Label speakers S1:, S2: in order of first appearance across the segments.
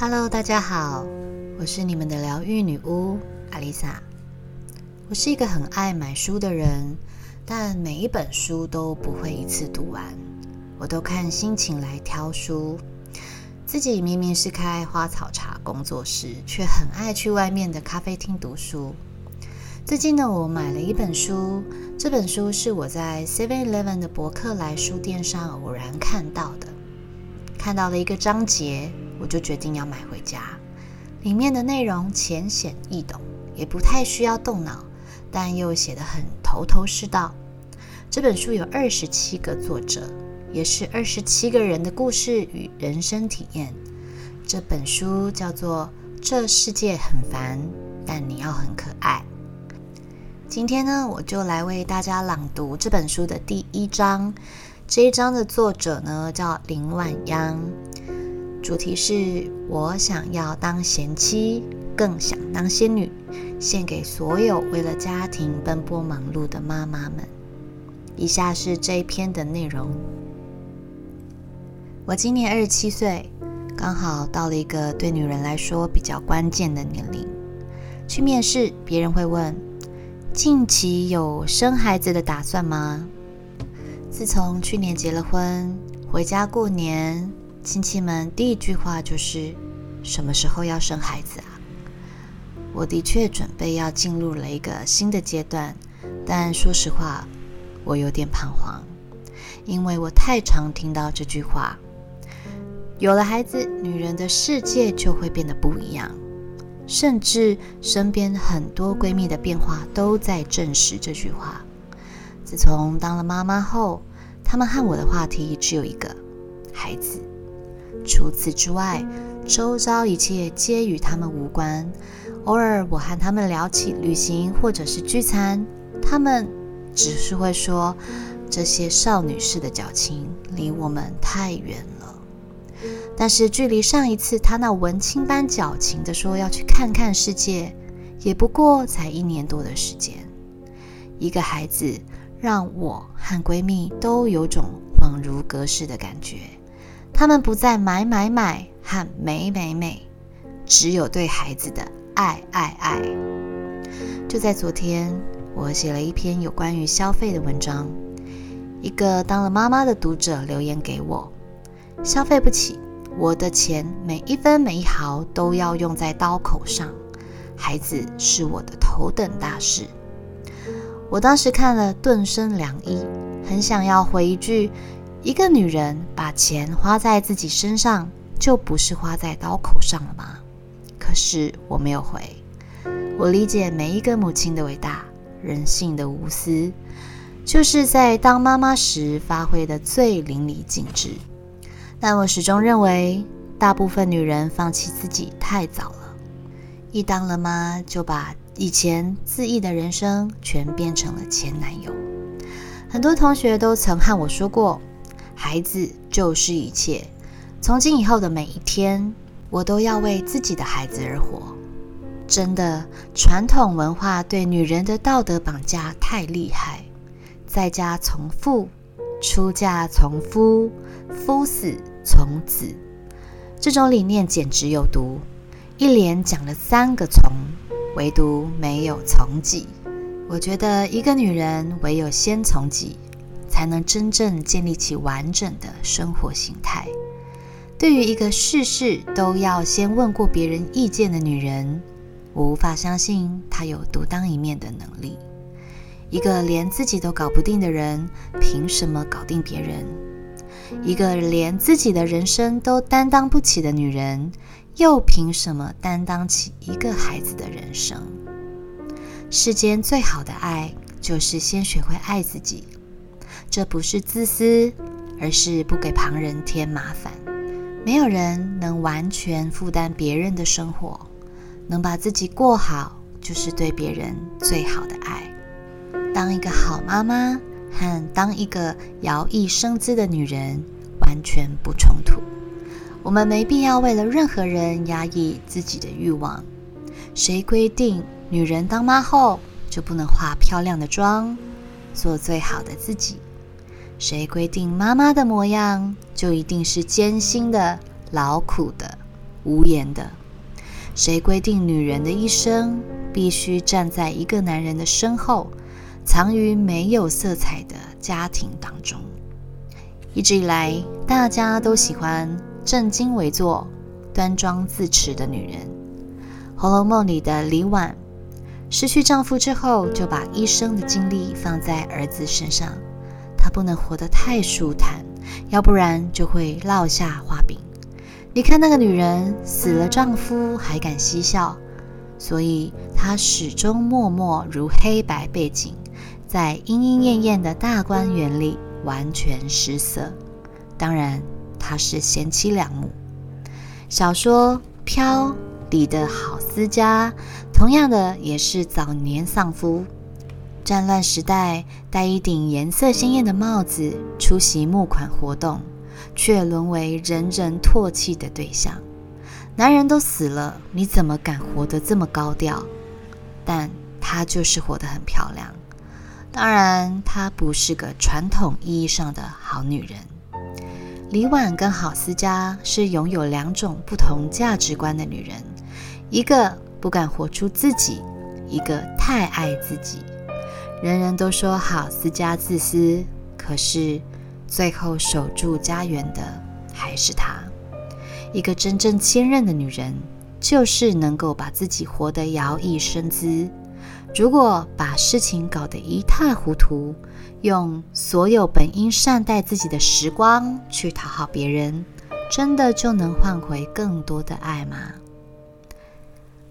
S1: Hello，大家好，我是你们的疗愈女巫阿丽萨。我是一个很爱买书的人，但每一本书都不会一次读完，我都看心情来挑书。自己明明是开花草茶工作室，却很爱去外面的咖啡厅读书。最近呢，我买了一本书，这本书是我在 Seven Eleven 的博客来书店上偶然看到的，看到了一个章节。我就决定要买回家。里面的内容浅显易懂，也不太需要动脑，但又写得很头头是道。这本书有二十七个作者，也是二十七个人的故事与人生体验。这本书叫做《这世界很烦，但你要很可爱》。今天呢，我就来为大家朗读这本书的第一章。这一章的作者呢，叫林婉央。主题是我想要当贤妻，更想当仙女，献给所有为了家庭奔波忙碌的妈妈们。以下是这一篇的内容。我今年二十七岁，刚好到了一个对女人来说比较关键的年龄。去面试，别人会问：近期有生孩子的打算吗？自从去年结了婚，回家过年。亲戚们第一句话就是：“什么时候要生孩子啊？”我的确准备要进入了一个新的阶段，但说实话，我有点彷徨，因为我太常听到这句话：“有了孩子，女人的世界就会变得不一样。”甚至身边很多闺蜜的变化都在证实这句话。自从当了妈妈后，她们和我的话题只有一个：孩子。除此之外，周遭一切皆与他们无关。偶尔我和他们聊起旅行或者是聚餐，他们只是会说这些少女式的矫情离我们太远了。但是距离上一次他那文青般矫情的说要去看看世界，也不过才一年多的时间。一个孩子让我和闺蜜都有种恍如隔世的感觉。他们不再买买买和美美美，只有对孩子的爱爱爱。就在昨天，我写了一篇有关于消费的文章。一个当了妈妈的读者留言给我：“消费不起，我的钱每一分每一毫都要用在刀口上，孩子是我的头等大事。”我当时看了，顿生凉意，很想要回一句。一个女人把钱花在自己身上，就不是花在刀口上了吗？可是我没有回。我理解每一个母亲的伟大，人性的无私，就是在当妈妈时发挥的最淋漓尽致。但我始终认为，大部分女人放弃自己太早了，一当了妈就把以前恣意的人生全变成了前男友。很多同学都曾和我说过。孩子就是一切，从今以后的每一天，我都要为自己的孩子而活。真的，传统文化对女人的道德绑架太厉害，在家从父，出嫁从夫，夫死从子，这种理念简直有毒。一连讲了三个从，唯独没有从己。我觉得一个女人唯有先从己。才能真正建立起完整的生活形态。对于一个事事都要先问过别人意见的女人，我无法相信她有独当一面的能力。一个连自己都搞不定的人，凭什么搞定别人？一个连自己的人生都担当不起的女人，又凭什么担当起一个孩子的人生？世间最好的爱，就是先学会爱自己。这不是自私，而是不给旁人添麻烦。没有人能完全负担别人的生活，能把自己过好，就是对别人最好的爱。当一个好妈妈和当一个摇曳生姿的女人完全不冲突。我们没必要为了任何人压抑自己的欲望。谁规定女人当妈后就不能化漂亮的妆，做最好的自己？谁规定妈妈的模样就一定是艰辛的、劳苦的、无言的。谁规定女人的一生必须站在一个男人的身后，藏于没有色彩的家庭当中？一直以来，大家都喜欢正襟危坐、端庄自持的女人。《红楼梦》里的李婉，失去丈夫之后，就把一生的精力放在儿子身上。不能活得太舒坦，要不然就会落下画饼。你看那个女人死了丈夫还敢嬉笑，所以她始终默默如黑白背景，在莺莺燕燕的大观园里完全失色。当然，她是贤妻良母。小说《飘》里的郝思嘉，同样的也是早年丧夫，战乱时代戴一顶颜色鲜艳的帽子出席募款活动。却沦为人人唾弃的对象。男人都死了，你怎么敢活得这么高调？但她就是活得很漂亮。当然，她不是个传统意义上的好女人。李婉跟郝思嘉是拥有两种不同价值观的女人，一个不敢活出自己，一个太爱自己。人人都说好思家自私，可是。最后守住家园的还是她。一个真正坚韧的女人，就是能够把自己活得摇曳生姿。如果把事情搞得一塌糊涂，用所有本应善待自己的时光去讨好别人，真的就能换回更多的爱吗？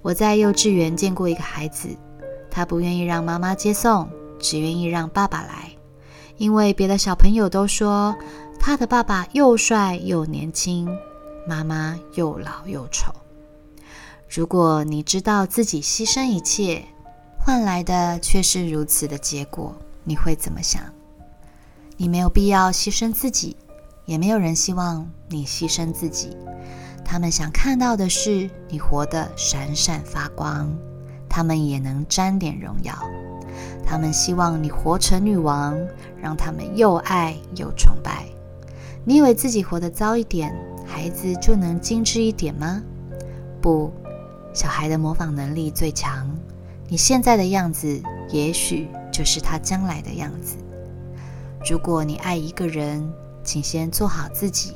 S1: 我在幼稚园见过一个孩子，他不愿意让妈妈接送，只愿意让爸爸来。因为别的小朋友都说他的爸爸又帅又年轻，妈妈又老又丑。如果你知道自己牺牲一切，换来的却是如此的结果，你会怎么想？你没有必要牺牲自己，也没有人希望你牺牲自己。他们想看到的是你活得闪闪发光，他们也能沾点荣耀。他们希望你活成女王，让他们又爱又崇拜。你以为自己活得糟一点，孩子就能精致一点吗？不，小孩的模仿能力最强。你现在的样子，也许就是他将来的样子。如果你爱一个人，请先做好自己，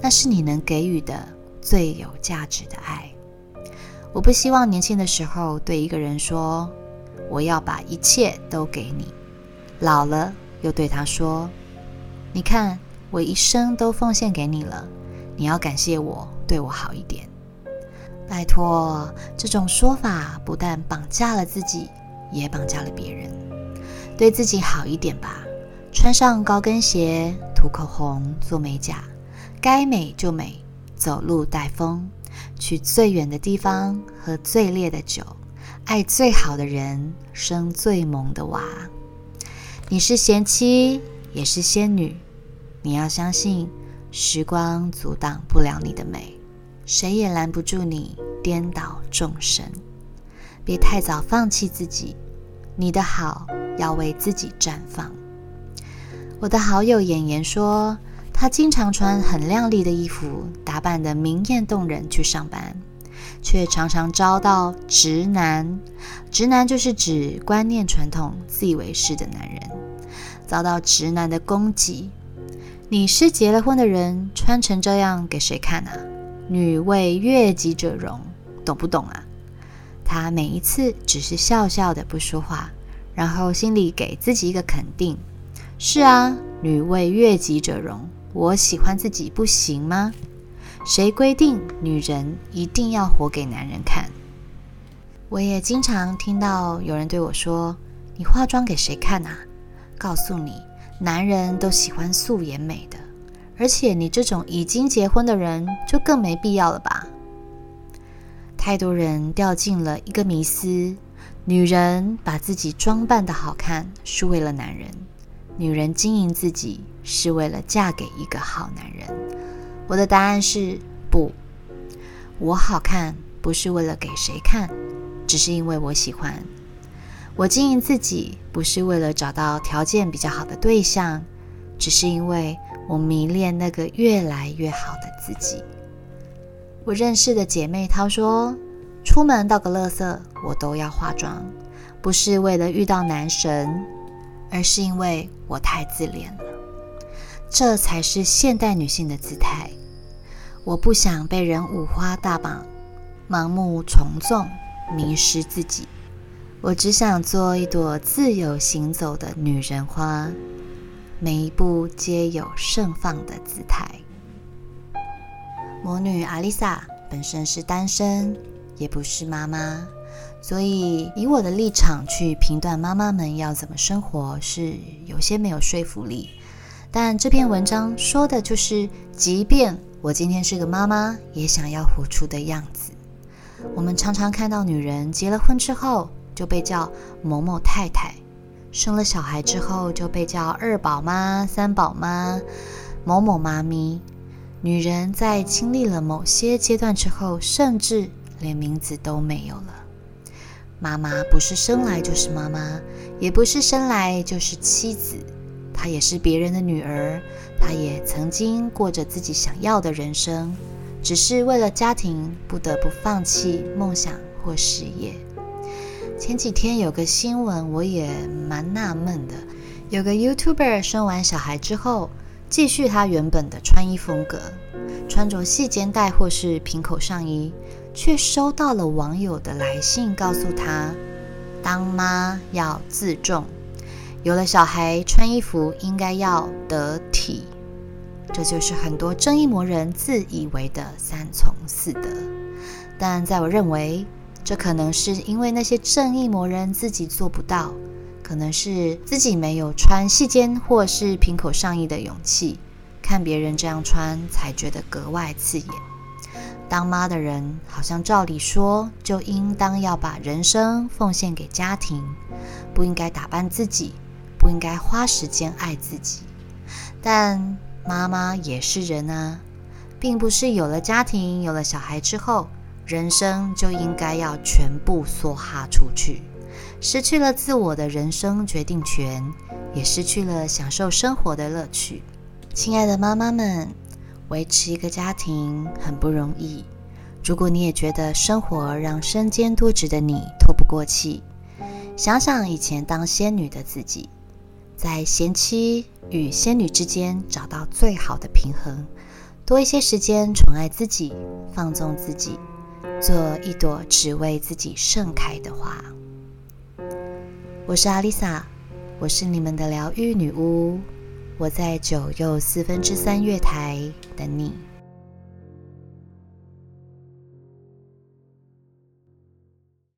S1: 那是你能给予的最有价值的爱。我不希望年轻的时候对一个人说。我要把一切都给你，老了又对他说：“你看，我一生都奉献给你了，你要感谢我，对我好一点。”拜托，这种说法不但绑架了自己，也绑架了别人。对自己好一点吧，穿上高跟鞋，涂口红，做美甲，该美就美，走路带风，去最远的地方，喝最烈的酒。爱最好的人，生最萌的娃。你是贤妻，也是仙女。你要相信，时光阻挡不了你的美，谁也拦不住你颠倒众生。别太早放弃自己，你的好要为自己绽放。我的好友妍妍说，她经常穿很亮丽的衣服，打扮得明艳动人去上班。却常常遭到直男，直男就是指观念传统、自以为是的男人，遭到直男的攻击。你是结了婚的人，穿成这样给谁看啊？女为悦己者容，懂不懂啊？他每一次只是笑笑的不说话，然后心里给自己一个肯定：是啊，女为悦己者容，我喜欢自己不行吗？谁规定女人一定要活给男人看？我也经常听到有人对我说：“你化妆给谁看啊？”告诉你，男人都喜欢素颜美的，而且你这种已经结婚的人就更没必要了吧？太多人掉进了一个迷思：女人把自己装扮的好看是为了男人，女人经营自己是为了嫁给一个好男人。我的答案是不，我好看不是为了给谁看，只是因为我喜欢。我经营自己不是为了找到条件比较好的对象，只是因为我迷恋那个越来越好的自己。我认识的姐妹她说，出门倒个垃圾我都要化妆，不是为了遇到男神，而是因为我太自恋了。这才是现代女性的姿态。我不想被人五花大绑，盲目从众，迷失自己。我只想做一朵自由行走的女人花，每一步皆有盛放的姿态。魔女阿丽萨本身是单身，也不是妈妈，所以以我的立场去评断妈妈们要怎么生活，是有些没有说服力。但这篇文章说的就是，即便我今天是个妈妈，也想要活出的样子。我们常常看到女人结了婚之后。就被叫某某太太，生了小孩之后就被叫二宝妈、三宝妈、某某妈咪。女人在经历了某些阶段之后，甚至连名字都没有了。妈妈不是生来就是妈妈，也不是生来就是妻子，她也是别人的女儿，她也曾经过着自己想要的人生，只是为了家庭不得不放弃梦想或事业。前几天有个新闻，我也蛮纳闷的。有个 YouTuber 生完小孩之后，继续他原本的穿衣风格，穿着细肩带或是平口上衣，却收到了网友的来信，告诉他当妈要自重，有了小孩穿衣服应该要得体。这就是很多正义魔人自以为的三从四德，但在我认为。这可能是因为那些正义魔人自己做不到，可能是自己没有穿细肩或是平口上衣的勇气，看别人这样穿才觉得格外刺眼。当妈的人好像照理说就应当要把人生奉献给家庭，不应该打扮自己，不应该花时间爱自己。但妈妈也是人啊，并不是有了家庭、有了小孩之后。人生就应该要全部梭哈出去，失去了自我的人生决定权，也失去了享受生活的乐趣。亲爱的妈妈们，维持一个家庭很不容易。如果你也觉得生活让身兼多职的你透不过气，想想以前当仙女的自己，在贤妻与仙女之间找到最好的平衡，多一些时间宠爱自己，放纵自己。做一朵只为自己盛开的花。我是阿丽萨，我是你们的疗愈女巫。我在九又四分之三月台等你。